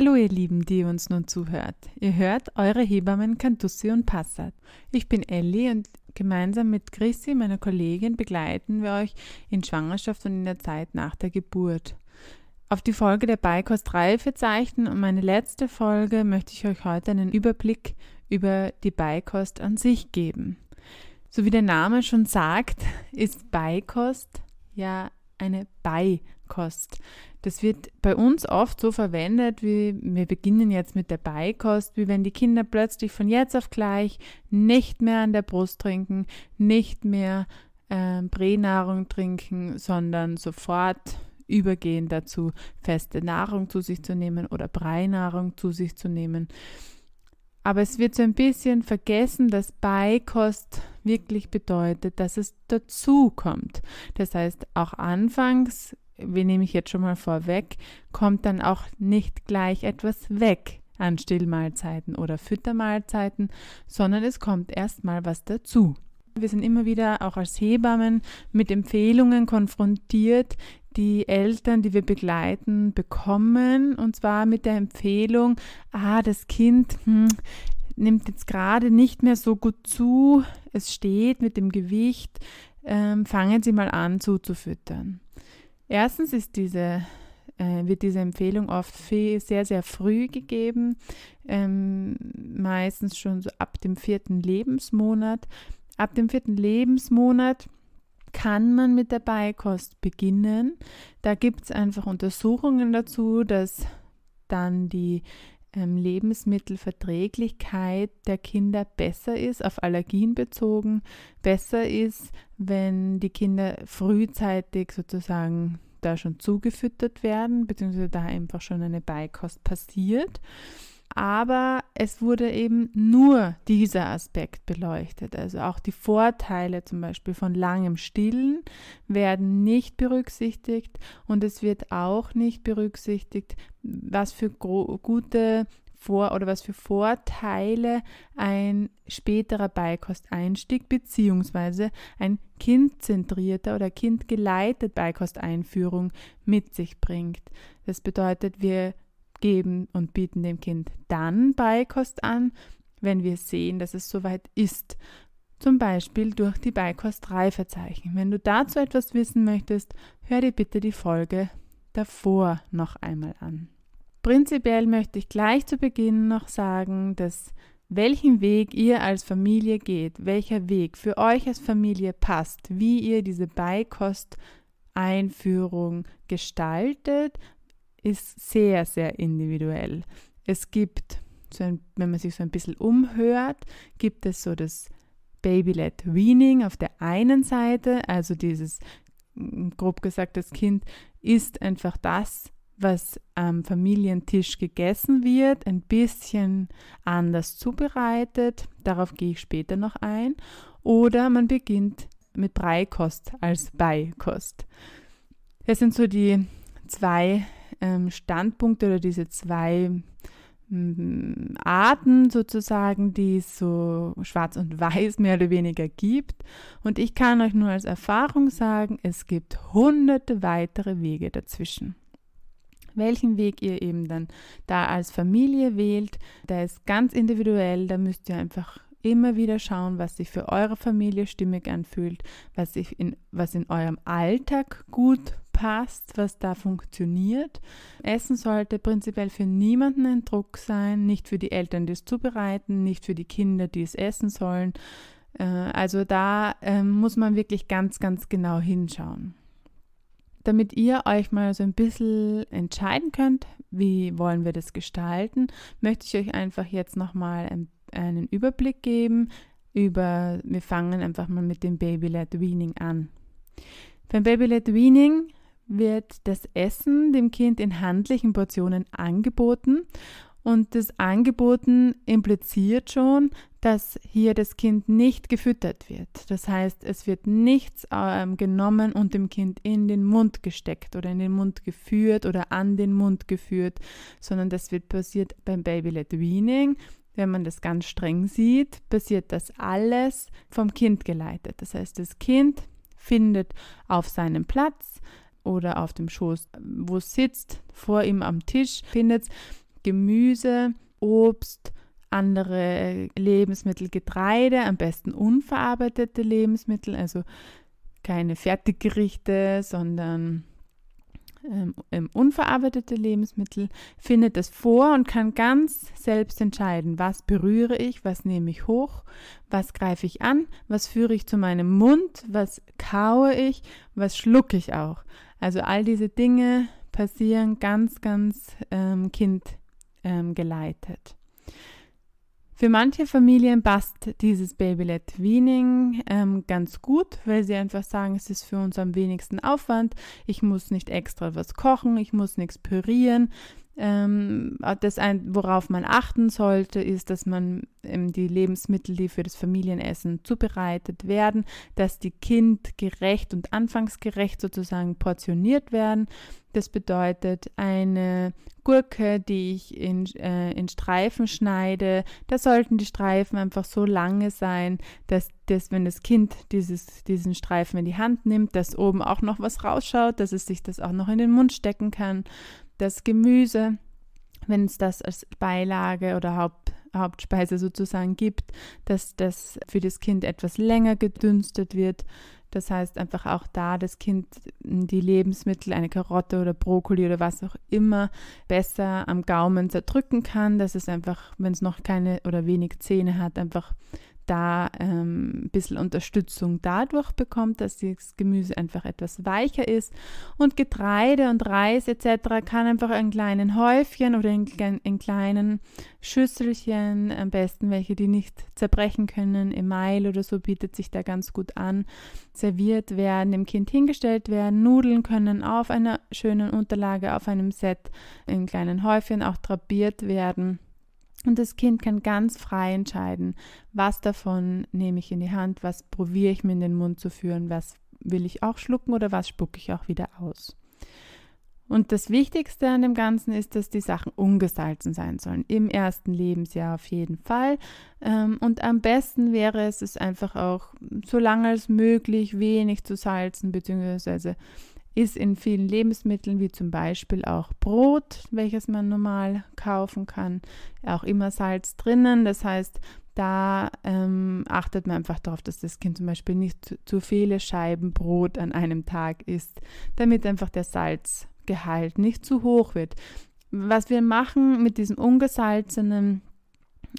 Hallo ihr Lieben, die uns nun zuhört. Ihr hört eure Hebammen Cantussi und Passat. Ich bin Elli und gemeinsam mit Chrissy, meiner Kollegin, begleiten wir euch in Schwangerschaft und in der Zeit nach der Geburt. Auf die Folge der Beikost Reifezeichen und meine letzte Folge möchte ich euch heute einen Überblick über die Beikost an sich geben. So wie der Name schon sagt, ist Beikost ja eine Beikost. Das wird bei uns oft so verwendet, wie wir beginnen jetzt mit der Beikost, wie wenn die Kinder plötzlich von jetzt auf gleich nicht mehr an der Brust trinken, nicht mehr äh, Pränahrung trinken, sondern sofort übergehen dazu, feste Nahrung zu sich zu nehmen oder Breinahrung zu sich zu nehmen. Aber es wird so ein bisschen vergessen, dass Beikost wirklich bedeutet, dass es dazu kommt. Das heißt, auch anfangs, wie nehme ich jetzt schon mal vorweg, kommt dann auch nicht gleich etwas weg an Stillmahlzeiten oder Füttermahlzeiten, sondern es kommt erstmal was dazu. Wir sind immer wieder auch als Hebammen mit Empfehlungen konfrontiert, die Eltern, die wir begleiten, bekommen. Und zwar mit der Empfehlung, ah, das Kind hm, nimmt jetzt gerade nicht mehr so gut zu, es steht mit dem Gewicht, ähm, fangen Sie mal an zuzufüttern. Erstens ist diese, äh, wird diese Empfehlung oft sehr, sehr früh gegeben, ähm, meistens schon so ab dem vierten Lebensmonat. Ab dem vierten Lebensmonat kann man mit der Beikost beginnen. Da gibt es einfach Untersuchungen dazu, dass dann die Lebensmittelverträglichkeit der Kinder besser ist, auf Allergien bezogen, besser ist, wenn die Kinder frühzeitig sozusagen da schon zugefüttert werden, beziehungsweise da einfach schon eine Beikost passiert aber es wurde eben nur dieser Aspekt beleuchtet. Also auch die Vorteile zum Beispiel von langem Stillen werden nicht berücksichtigt und es wird auch nicht berücksichtigt, was für gute vor oder was für Vorteile ein späterer Beikosteinstieg bzw. ein kindzentrierter oder kindgeleiteter Beikosteinführung mit sich bringt. Das bedeutet, wir geben und bieten dem Kind dann Beikost an, wenn wir sehen, dass es soweit ist. Zum Beispiel durch die Beikost-Reifezeichen. Wenn du dazu etwas wissen möchtest, hör dir bitte die Folge davor noch einmal an. Prinzipiell möchte ich gleich zu Beginn noch sagen, dass welchen Weg ihr als Familie geht, welcher Weg für euch als Familie passt, wie ihr diese Beikost-Einführung gestaltet, ist sehr, sehr individuell. Es gibt, so ein, wenn man sich so ein bisschen umhört, gibt es so das Baby-led Weaning auf der einen Seite, also dieses, mm, grob gesagt, das Kind isst einfach das, was am Familientisch gegessen wird, ein bisschen anders zubereitet. Darauf gehe ich später noch ein. Oder man beginnt mit Breikost als Beikost. Das sind so die zwei ähm, Standpunkte oder diese zwei mm, Arten sozusagen, die es so schwarz und weiß mehr oder weniger gibt. Und ich kann euch nur als Erfahrung sagen, es gibt hunderte weitere Wege dazwischen. Welchen Weg ihr eben dann da als Familie wählt, der ist ganz individuell, da müsst ihr einfach immer wieder schauen, was sich für eure Familie stimmig anfühlt, was, sich in, was in eurem Alltag gut passt, was da funktioniert. Essen sollte prinzipiell für niemanden ein Druck sein, nicht für die Eltern, die es zubereiten, nicht für die Kinder, die es essen sollen. Äh, also da ähm, muss man wirklich ganz, ganz genau hinschauen. Damit ihr euch mal so ein bisschen entscheiden könnt, wie wollen wir das gestalten, möchte ich euch einfach jetzt nochmal einen Überblick geben über, wir fangen einfach mal mit dem Baby-led Weaning an. Beim Baby-led Weaning wird das Essen dem Kind in handlichen Portionen angeboten. Und das Angeboten impliziert schon, dass hier das Kind nicht gefüttert wird. Das heißt, es wird nichts ähm, genommen und dem Kind in den Mund gesteckt oder in den Mund geführt oder an den Mund geführt, sondern das wird passiert beim Baby-led Weaning. Wenn man das ganz streng sieht, passiert das alles vom Kind geleitet. Das heißt, das Kind findet auf seinem Platz oder auf dem Schoß, wo es sitzt, vor ihm am Tisch, findet Gemüse, Obst, andere Lebensmittel, Getreide, am besten unverarbeitete Lebensmittel, also keine Fertiggerichte, sondern ähm, unverarbeitete Lebensmittel, findet es vor und kann ganz selbst entscheiden, was berühre ich, was nehme ich hoch, was greife ich an, was führe ich zu meinem Mund, was kaue ich, was schlucke ich auch. Also all diese Dinge passieren ganz, ganz ähm, kindgeleitet. Ähm, für manche Familien passt dieses Babylet Weaning ähm, ganz gut, weil sie einfach sagen, es ist für uns am wenigsten Aufwand. Ich muss nicht extra was kochen, ich muss nichts pürieren. Ähm, das ein, worauf man achten sollte, ist, dass man ähm, die Lebensmittel, die für das Familienessen zubereitet werden, dass die kindgerecht und anfangsgerecht sozusagen portioniert werden. Das bedeutet, eine Gurke, die ich in, äh, in Streifen schneide, da sollten die Streifen einfach so lange sein, dass das, wenn das Kind dieses, diesen Streifen in die Hand nimmt, dass oben auch noch was rausschaut, dass es sich das auch noch in den Mund stecken kann das Gemüse, wenn es das als Beilage oder Haupt, Hauptspeise sozusagen gibt, dass das für das Kind etwas länger gedünstet wird. Das heißt einfach auch da das Kind die Lebensmittel, eine Karotte oder Brokkoli oder was auch immer, besser am Gaumen zerdrücken kann, dass es einfach, wenn es noch keine oder wenig Zähne hat, einfach da ähm, ein bisschen Unterstützung dadurch bekommt, dass das Gemüse einfach etwas weicher ist. Und Getreide und Reis etc. kann einfach in kleinen Häufchen oder in, in kleinen Schüsselchen, am besten welche, die nicht zerbrechen können, Email oder so bietet sich da ganz gut an, serviert werden, dem Kind hingestellt werden. Nudeln können auf einer schönen Unterlage, auf einem Set in kleinen Häufchen auch drapiert werden. Und das Kind kann ganz frei entscheiden, was davon nehme ich in die Hand, was probiere ich mir in den Mund zu führen, was will ich auch schlucken oder was spucke ich auch wieder aus. Und das Wichtigste an dem Ganzen ist, dass die Sachen ungesalzen sein sollen. Im ersten Lebensjahr auf jeden Fall. Ähm, und am besten wäre es, es einfach auch so lange als möglich wenig zu salzen, beziehungsweise ist in vielen Lebensmitteln, wie zum Beispiel auch Brot, welches man normal kaufen kann, auch immer Salz drinnen. Das heißt, da ähm, achtet man einfach darauf, dass das Kind zum Beispiel nicht zu, zu viele Scheiben Brot an einem Tag isst, damit einfach der Salzgehalt nicht zu hoch wird. Was wir machen mit diesem ungesalzenen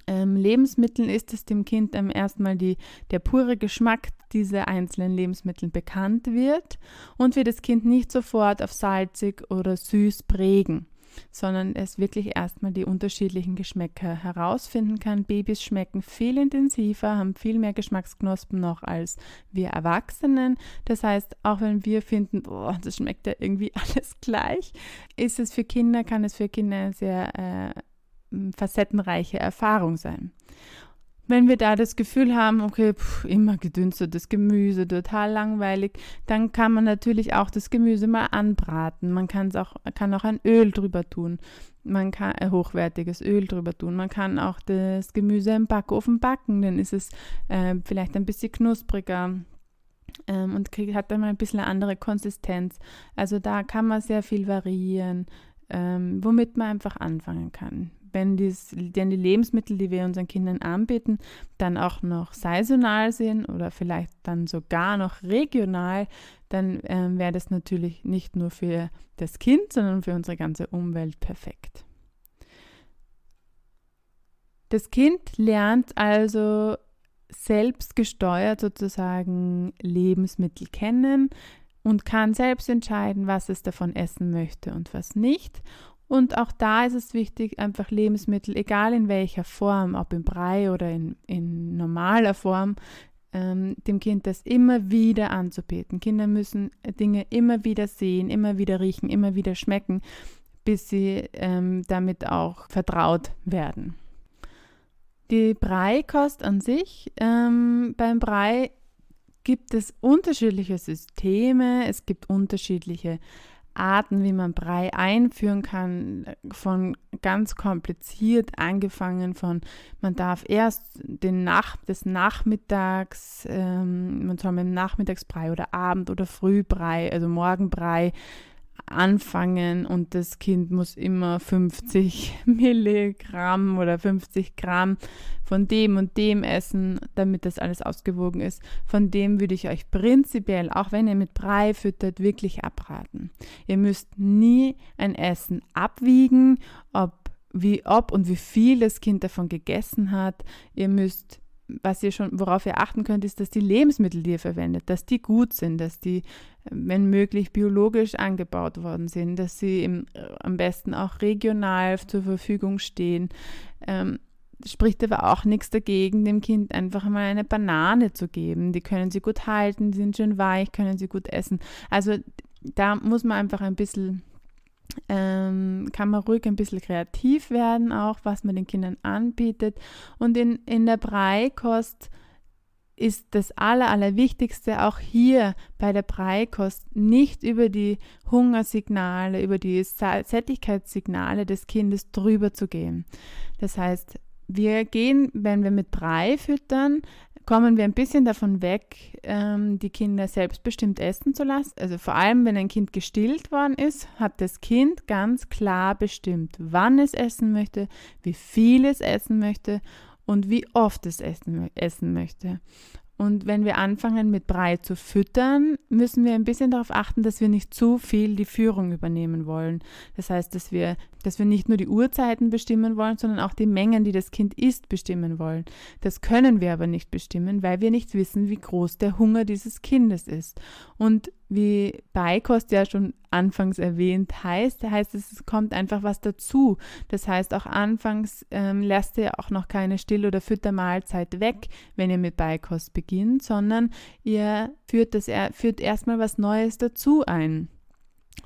ähm, Lebensmitteln ist es dem Kind erstmal die, der pure Geschmack dieser einzelnen Lebensmittel bekannt wird und wir das Kind nicht sofort auf salzig oder süß prägen, sondern es wirklich erstmal die unterschiedlichen Geschmäcker herausfinden kann. Babys schmecken viel intensiver, haben viel mehr Geschmacksknospen noch als wir Erwachsenen. Das heißt, auch wenn wir finden, boah, das schmeckt ja irgendwie alles gleich, ist es für Kinder, kann es für Kinder sehr äh, facettenreiche Erfahrung sein. Wenn wir da das Gefühl haben, okay, pff, immer gedünstetes Gemüse, total langweilig, dann kann man natürlich auch das Gemüse mal anbraten. Man kann auch, kann auch ein Öl drüber tun. Man kann ein hochwertiges Öl drüber tun. Man kann auch das Gemüse im Backofen backen, dann ist es äh, vielleicht ein bisschen knuspriger ähm, und kriegt, hat dann mal ein bisschen eine andere Konsistenz. Also da kann man sehr viel variieren, ähm, womit man einfach anfangen kann wenn, dies, denn die Lebensmittel, die wir unseren Kindern anbieten, dann auch noch saisonal sind oder vielleicht dann sogar noch regional, dann ähm, wäre das natürlich nicht nur für das Kind, sondern für unsere ganze Umwelt perfekt. Das Kind lernt also selbst gesteuert sozusagen Lebensmittel kennen und kann selbst entscheiden, was es davon essen möchte und was nicht. Und auch da ist es wichtig, einfach Lebensmittel, egal in welcher Form, ob im Brei oder in, in normaler Form, ähm, dem Kind das immer wieder anzubieten. Kinder müssen Dinge immer wieder sehen, immer wieder riechen, immer wieder schmecken, bis sie ähm, damit auch vertraut werden. Die Breikost an sich, ähm, beim Brei gibt es unterschiedliche Systeme, es gibt unterschiedliche Arten, wie man Brei einführen kann, von ganz kompliziert angefangen von, man darf erst den Nach des Nachmittags, ähm, man soll mit dem Nachmittagsbrei oder Abend- oder Frühbrei, also Morgenbrei anfangen und das Kind muss immer 50 Milligramm oder 50 Gramm von dem und dem essen, damit das alles ausgewogen ist. Von dem würde ich euch prinzipiell, auch wenn ihr mit Brei füttert, wirklich abraten. Ihr müsst nie ein Essen abwiegen, ob, wie, ob und wie viel das Kind davon gegessen hat. Ihr müsst was ihr schon, worauf ihr achten könnt, ist, dass die Lebensmittel, die ihr verwendet, dass die gut sind, dass die, wenn möglich, biologisch angebaut worden sind, dass sie im, äh, am besten auch regional zur Verfügung stehen. Ähm, spricht aber auch nichts dagegen, dem Kind einfach mal eine Banane zu geben. Die können sie gut halten, die sind schön weich, können sie gut essen. Also da muss man einfach ein bisschen ähm, kann man ruhig ein bisschen kreativ werden, auch was man den Kindern anbietet. Und in, in der Breikost ist das Aller, Allerwichtigste auch hier bei der Breikost nicht über die Hungersignale, über die Sättigkeitssignale des Kindes drüber zu gehen. Das heißt, wir gehen, wenn wir mit Brei füttern, kommen wir ein bisschen davon weg, ähm, die Kinder selbstbestimmt essen zu lassen. Also vor allem, wenn ein Kind gestillt worden ist, hat das Kind ganz klar bestimmt, wann es essen möchte, wie viel es essen möchte und wie oft es essen, essen möchte. Und wenn wir anfangen mit Brei zu füttern, müssen wir ein bisschen darauf achten, dass wir nicht zu viel die Führung übernehmen wollen. Das heißt, dass wir, dass wir nicht nur die Uhrzeiten bestimmen wollen, sondern auch die Mengen, die das Kind isst, bestimmen wollen. Das können wir aber nicht bestimmen, weil wir nicht wissen, wie groß der Hunger dieses Kindes ist. Und wie Beikost ja schon anfangs erwähnt heißt, heißt es, es kommt einfach was dazu. Das heißt, auch anfangs ähm, lasst ihr auch noch keine Still- oder Füttermahlzeit weg, wenn ihr mit Beikost beginnt, sondern ihr führt, das, führt erstmal was Neues dazu ein.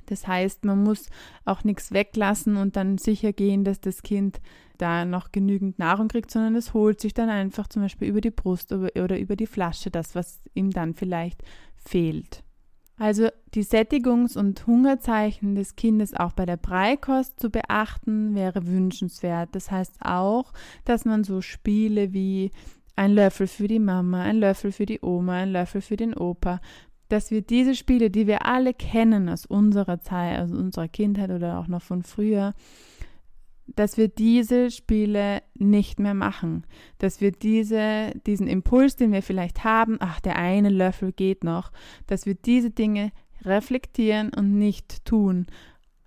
Das heißt, man muss auch nichts weglassen und dann sicher gehen, dass das Kind da noch genügend Nahrung kriegt, sondern es holt sich dann einfach zum Beispiel über die Brust oder über die Flasche das, was ihm dann vielleicht fehlt. Also die Sättigungs- und Hungerzeichen des Kindes auch bei der Breikost zu beachten, wäre wünschenswert. Das heißt auch, dass man so Spiele wie ein Löffel für die Mama, ein Löffel für die Oma, ein Löffel für den Opa, dass wir diese Spiele, die wir alle kennen aus unserer Zeit, aus unserer Kindheit oder auch noch von früher, dass wir diese Spiele nicht mehr machen, dass wir diese, diesen Impuls, den wir vielleicht haben, ach, der eine Löffel geht noch, dass wir diese Dinge reflektieren und nicht tun,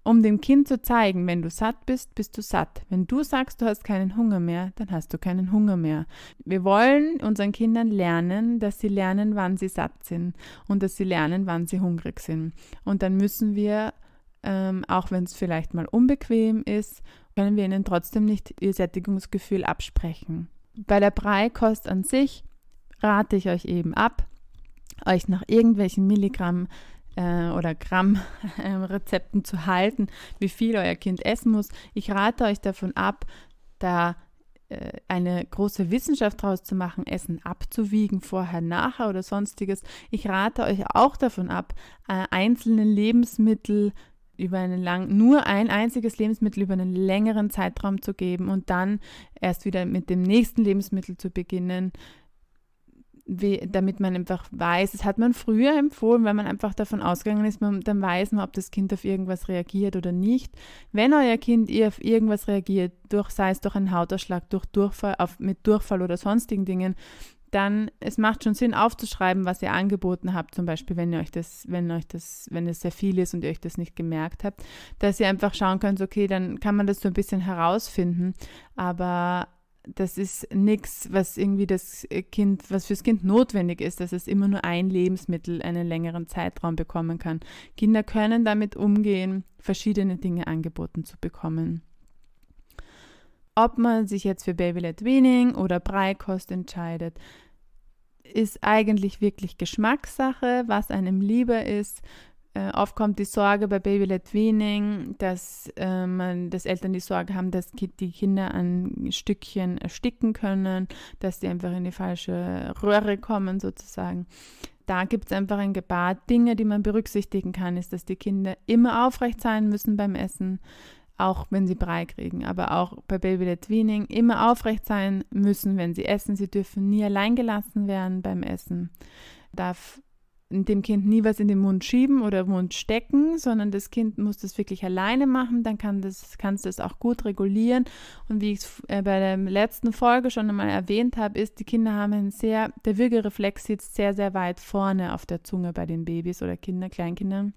um dem Kind zu zeigen, wenn du satt bist, bist du satt. Wenn du sagst, du hast keinen Hunger mehr, dann hast du keinen Hunger mehr. Wir wollen unseren Kindern lernen, dass sie lernen, wann sie satt sind und dass sie lernen, wann sie hungrig sind. Und dann müssen wir, ähm, auch wenn es vielleicht mal unbequem ist können wir ihnen trotzdem nicht ihr Sättigungsgefühl absprechen. Bei der Breikost an sich rate ich euch eben ab, euch nach irgendwelchen Milligramm äh, oder Gramm äh, Rezepten zu halten, wie viel euer Kind essen muss. Ich rate euch davon ab, da äh, eine große Wissenschaft daraus zu machen, Essen abzuwiegen, vorher, nachher oder sonstiges. Ich rate euch auch davon ab, äh, einzelne Lebensmittel über einen lang, nur ein einziges Lebensmittel über einen längeren Zeitraum zu geben und dann erst wieder mit dem nächsten Lebensmittel zu beginnen, wie, damit man einfach weiß, das hat man früher empfohlen, weil man einfach davon ausgegangen ist, man, dann weiß man, ob das Kind auf irgendwas reagiert oder nicht. Wenn euer Kind auf irgendwas reagiert, durch, sei es durch einen Hautausschlag, durch Durchfall, auf, mit Durchfall oder sonstigen Dingen, dann es macht schon Sinn aufzuschreiben, was ihr angeboten habt, zum Beispiel, wenn ihr euch das, wenn euch das, wenn es sehr viel ist und ihr euch das nicht gemerkt habt, dass ihr einfach schauen könnt, okay, dann kann man das so ein bisschen herausfinden, aber das ist nichts, was irgendwie das Kind, was fürs Kind notwendig ist, dass es immer nur ein Lebensmittel einen längeren Zeitraum bekommen kann. Kinder können damit umgehen, verschiedene Dinge angeboten zu bekommen. Ob man sich jetzt für Baby-led Weaning oder Breikost entscheidet, ist eigentlich wirklich Geschmackssache, was einem lieber ist. Äh, oft kommt die Sorge bei Baby-led Weaning, dass, äh, dass Eltern die Sorge haben, dass die Kinder an Stückchen ersticken können, dass die einfach in die falsche Röhre kommen sozusagen. Da gibt es einfach ein paar Dinge, die man berücksichtigen kann, ist, dass die Kinder immer aufrecht sein müssen beim Essen, auch wenn sie Brei kriegen, aber auch bei Baby-led Weaning immer aufrecht sein müssen, wenn sie essen. Sie dürfen nie allein gelassen werden beim Essen. Darf dem Kind nie was in den Mund schieben oder Mund stecken, sondern das Kind muss das wirklich alleine machen, dann kann das, kannst du es auch gut regulieren. Und wie ich es äh, bei der letzten Folge schon einmal erwähnt habe, ist, die Kinder haben einen sehr, der Würgereflex sitzt sehr, sehr weit vorne auf der Zunge bei den Babys oder Kinder, Kleinkindern.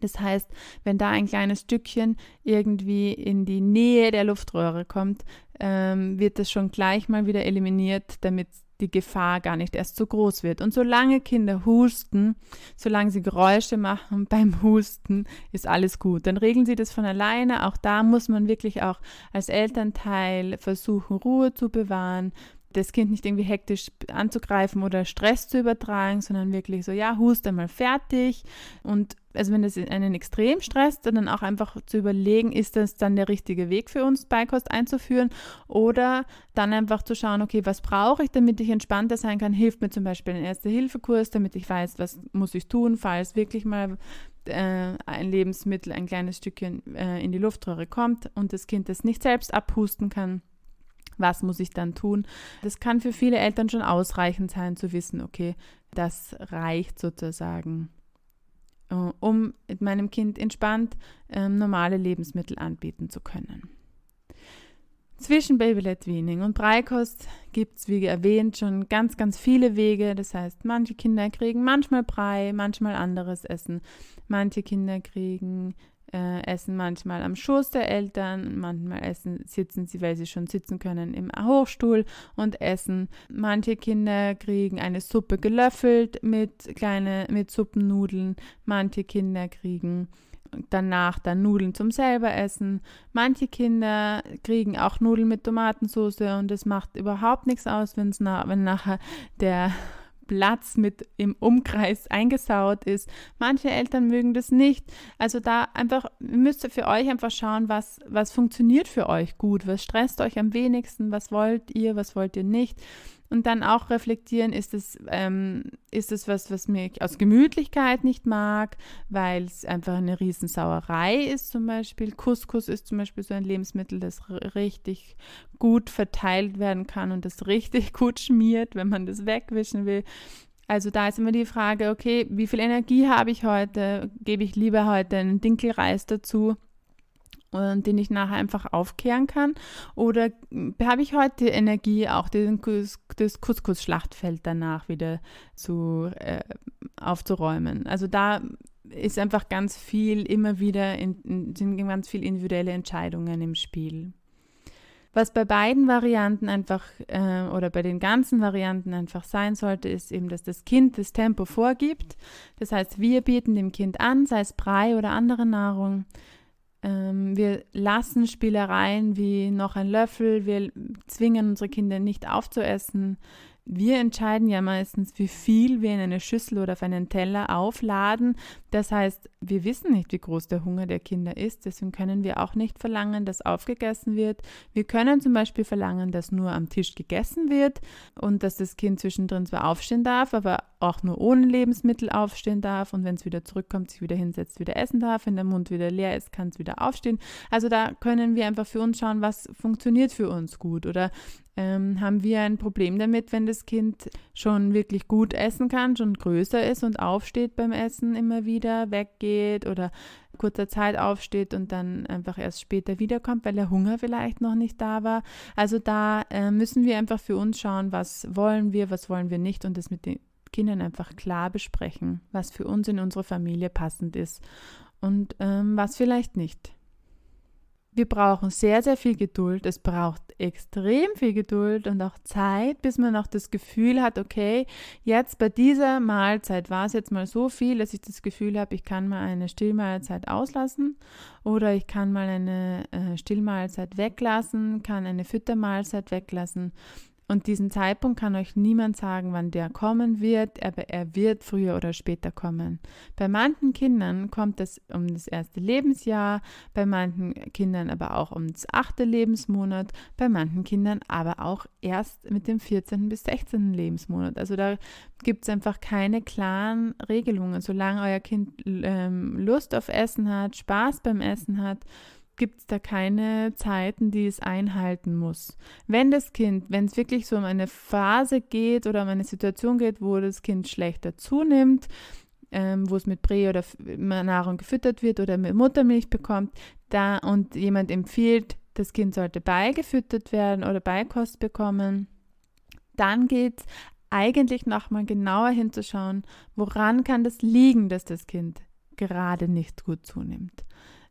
Das heißt, wenn da ein kleines Stückchen irgendwie in die Nähe der Luftröhre kommt, ähm, wird das schon gleich mal wieder eliminiert, damit die Gefahr gar nicht erst so groß wird. Und solange Kinder husten, solange sie Geräusche machen beim Husten, ist alles gut. Dann regeln sie das von alleine. Auch da muss man wirklich auch als Elternteil versuchen, Ruhe zu bewahren, das Kind nicht irgendwie hektisch anzugreifen oder Stress zu übertragen, sondern wirklich so, ja, hust einmal fertig. Und also wenn das einen extrem stresst, dann auch einfach zu überlegen, ist das dann der richtige Weg für uns, Beikost einzuführen? Oder dann einfach zu schauen, okay, was brauche ich, damit ich entspannter sein kann? Hilft mir zum Beispiel ein Erste-Hilfe-Kurs, damit ich weiß, was muss ich tun, falls wirklich mal äh, ein Lebensmittel, ein kleines Stückchen äh, in die Luftröhre kommt und das Kind das nicht selbst abhusten kann was muss ich dann tun? Das kann für viele Eltern schon ausreichend sein, zu wissen, okay, das reicht sozusagen, um meinem Kind entspannt ähm, normale Lebensmittel anbieten zu können. Zwischen Babylett Weaning und Breikost gibt es, wie erwähnt, schon ganz, ganz viele Wege. Das heißt, manche Kinder kriegen manchmal Brei, manchmal anderes Essen. Manche Kinder kriegen äh, essen manchmal am Schoß der Eltern, manchmal essen, sitzen sie, weil sie schon sitzen können, im Hochstuhl und essen. Manche Kinder kriegen eine Suppe gelöffelt mit kleine, mit Suppennudeln. Manche Kinder kriegen danach dann Nudeln zum selber essen. Manche Kinder kriegen auch Nudeln mit Tomatensauce und es macht überhaupt nichts aus, wenn's na, wenn nachher der Platz mit im Umkreis eingesaut ist. Manche Eltern mögen das nicht. Also da einfach müsst ihr für euch einfach schauen, was, was funktioniert für euch gut, was stresst euch am wenigsten, was wollt ihr, was wollt ihr nicht und dann auch reflektieren, ist es, ähm, ist es was, was mir aus Gemütlichkeit nicht mag, weil es einfach eine Riesensauerei ist zum Beispiel. Couscous ist zum Beispiel so ein Lebensmittel, das richtig gut verteilt werden kann und das richtig gut schmiert, wenn man das wegwischen will. Also da ist immer die Frage, okay, wie viel Energie habe ich heute? Gebe ich lieber heute einen Dinkelreis dazu? Und den ich nachher einfach aufkehren kann? Oder habe ich heute Energie, auch den, das Couscous-Schlachtfeld danach wieder zu, äh, aufzuräumen? Also da ist einfach ganz viel, immer wieder, in, sind ganz viele individuelle Entscheidungen im Spiel. Was bei beiden Varianten einfach äh, oder bei den ganzen Varianten einfach sein sollte, ist eben, dass das Kind das Tempo vorgibt. Das heißt, wir bieten dem Kind an, sei es Brei oder andere Nahrung, ähm, wir lassen Spielereien wie noch ein Löffel, wir zwingen unsere Kinder nicht aufzuessen, wir entscheiden ja meistens, wie viel wir in eine Schüssel oder auf einen Teller aufladen. Das heißt, wir wissen nicht, wie groß der Hunger der Kinder ist. Deswegen können wir auch nicht verlangen, dass aufgegessen wird. Wir können zum Beispiel verlangen, dass nur am Tisch gegessen wird und dass das Kind zwischendrin zwar aufstehen darf, aber auch nur ohne Lebensmittel aufstehen darf. Und wenn es wieder zurückkommt, sich wieder hinsetzt, wieder essen darf. Wenn der Mund wieder leer ist, kann es wieder aufstehen. Also da können wir einfach für uns schauen, was funktioniert für uns gut. Oder ähm, haben wir ein Problem damit, wenn das Kind schon wirklich gut essen kann, schon größer ist und aufsteht beim Essen immer wieder, weggeht oder kurzer Zeit aufsteht und dann einfach erst später wiederkommt, weil der Hunger vielleicht noch nicht da war. Also da äh, müssen wir einfach für uns schauen, was wollen wir, was wollen wir nicht und das mit den Kindern einfach klar besprechen, was für uns in unserer Familie passend ist und ähm, was vielleicht nicht. Wir brauchen sehr, sehr viel Geduld. Es braucht extrem viel Geduld und auch Zeit, bis man auch das Gefühl hat, okay, jetzt bei dieser Mahlzeit war es jetzt mal so viel, dass ich das Gefühl habe, ich kann mal eine Stillmahlzeit auslassen oder ich kann mal eine äh, Stillmahlzeit weglassen, kann eine Füttermahlzeit weglassen und diesen Zeitpunkt kann euch niemand sagen, wann der kommen wird, aber er wird früher oder später kommen. Bei manchen Kindern kommt es um das erste Lebensjahr, bei manchen Kindern aber auch um das achte Lebensmonat, bei manchen Kindern aber auch erst mit dem 14. bis 16. Lebensmonat. Also da gibt es einfach keine klaren Regelungen. Solange euer Kind ähm, Lust auf Essen hat, Spaß beim Essen hat, gibt es da keine Zeiten, die es einhalten muss. Wenn das Kind, wenn es wirklich so um eine Phase geht oder um eine Situation geht, wo das Kind schlechter zunimmt, ähm, wo es mit Brä oder Nahrung gefüttert wird oder mit Muttermilch bekommt, da und jemand empfiehlt, das Kind sollte beigefüttert werden oder Beikost bekommen, dann geht es eigentlich nochmal genauer hinzuschauen, woran kann das liegen, dass das Kind gerade nicht gut zunimmt.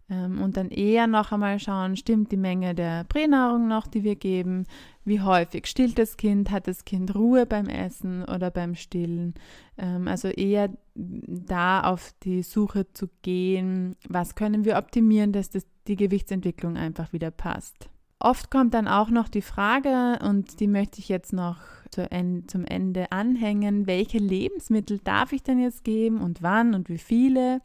Ähm, und dann eher noch einmal schauen, stimmt die Menge der Pränahrung noch, die wir geben? Wie häufig stillt das Kind? Hat das Kind Ruhe beim Essen oder beim Stillen? Ähm, also eher da auf die Suche zu gehen, was können wir optimieren, dass das, die Gewichtsentwicklung einfach wieder passt. Oft kommt dann auch noch die Frage, und die möchte ich jetzt noch zum Ende anhängen, welche Lebensmittel darf ich denn jetzt geben und wann und wie viele?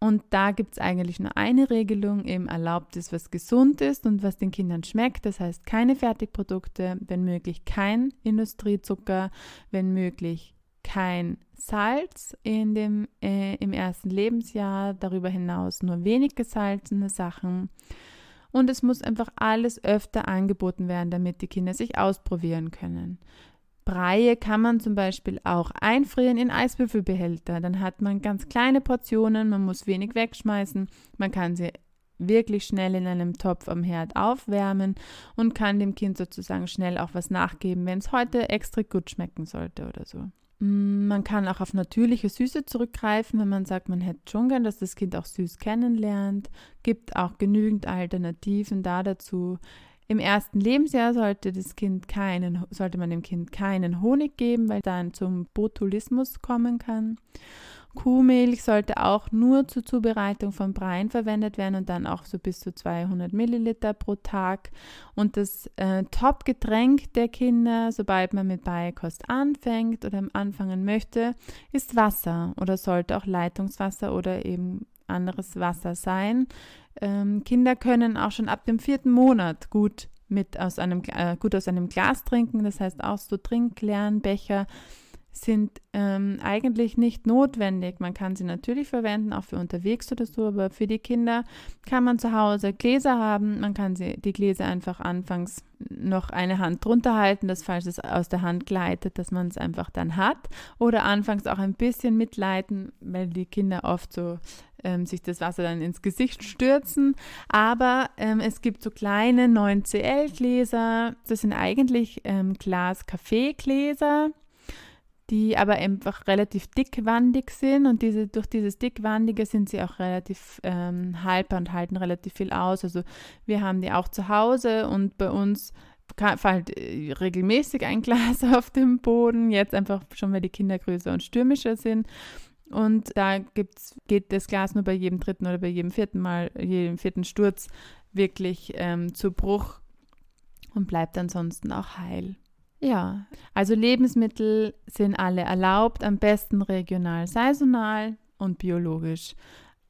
Und da gibt es eigentlich nur eine Regelung, eben erlaubt ist, was gesund ist und was den Kindern schmeckt. Das heißt keine Fertigprodukte, wenn möglich kein Industriezucker, wenn möglich kein Salz in dem, äh, im ersten Lebensjahr, darüber hinaus nur wenig gesalzene Sachen. Und es muss einfach alles öfter angeboten werden, damit die Kinder sich ausprobieren können. Breie kann man zum Beispiel auch einfrieren in Eiswürfelbehälter. Dann hat man ganz kleine Portionen, man muss wenig wegschmeißen, man kann sie wirklich schnell in einem Topf am Herd aufwärmen und kann dem Kind sozusagen schnell auch was nachgeben, wenn es heute extra gut schmecken sollte oder so. Mm, man kann auch auf natürliche Süße zurückgreifen, wenn man sagt, man hätte schon gern, dass das Kind auch süß kennenlernt. Gibt auch genügend Alternativen da dazu. Im ersten Lebensjahr sollte, das kind keinen, sollte man dem Kind keinen Honig geben, weil dann zum Botulismus kommen kann. Kuhmilch sollte auch nur zur Zubereitung von Breien verwendet werden und dann auch so bis zu 200 Milliliter pro Tag. Und das äh, Top-Getränk der Kinder, sobald man mit Beikost anfängt oder anfangen möchte, ist Wasser oder sollte auch Leitungswasser oder eben anderes Wasser sein. Ähm, Kinder können auch schon ab dem vierten Monat gut mit aus einem äh, gut aus einem Glas trinken. Das heißt auch so Trinkleeren, Becher sind ähm, eigentlich nicht notwendig. Man kann sie natürlich verwenden, auch für unterwegs oder so, aber für die Kinder kann man zu Hause Gläser haben. Man kann sie, die Gläser einfach anfangs noch eine Hand drunter halten, dass falls es aus der Hand gleitet, dass man es einfach dann hat. Oder anfangs auch ein bisschen mitleiten, weil die Kinder oft so ähm, sich das Wasser dann ins Gesicht stürzen. Aber ähm, es gibt so kleine 9CL-Gläser. Das sind eigentlich ähm, Glas-Kaffee-Gläser die aber einfach relativ dickwandig sind und diese, durch dieses dickwandige sind sie auch relativ ähm, haltbar und halten relativ viel aus. Also wir haben die auch zu Hause und bei uns fällt äh, regelmäßig ein Glas auf den Boden, jetzt einfach schon, weil die Kinder größer und stürmischer sind. Und da gibt's, geht das Glas nur bei jedem dritten oder bei jedem vierten Mal, jedem vierten Sturz wirklich ähm, zu Bruch und bleibt ansonsten auch heil. Ja, also Lebensmittel sind alle erlaubt, am besten regional, saisonal und biologisch.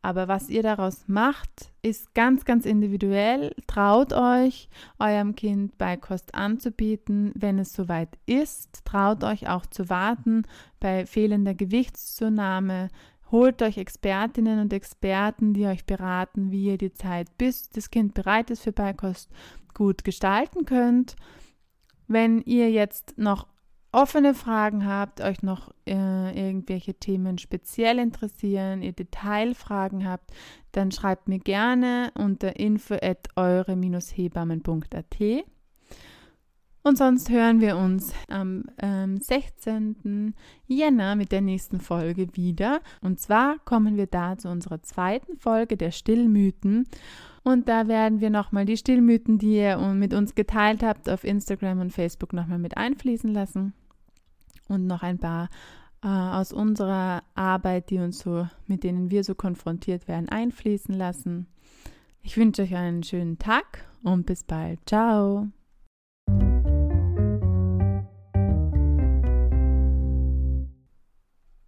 Aber was ihr daraus macht, ist ganz, ganz individuell. Traut euch, eurem Kind Beikost anzubieten, wenn es soweit ist. Traut euch auch zu warten bei fehlender Gewichtszunahme. Holt euch Expertinnen und Experten, die euch beraten, wie ihr die Zeit, bis das Kind bereit ist für Beikost, gut gestalten könnt. Wenn ihr jetzt noch offene Fragen habt, euch noch äh, irgendwelche Themen speziell interessieren, ihr Detailfragen habt, dann schreibt mir gerne unter info at eure-hebammen.at. Und sonst hören wir uns am ähm, 16. Jänner mit der nächsten Folge wieder. Und zwar kommen wir da zu unserer zweiten Folge der Stillmythen. Und da werden wir nochmal die Stillmythen, die ihr mit uns geteilt habt, auf Instagram und Facebook nochmal mit einfließen lassen. Und noch ein paar äh, aus unserer Arbeit, die uns so, mit denen wir so konfrontiert werden, einfließen lassen. Ich wünsche euch einen schönen Tag und bis bald. Ciao.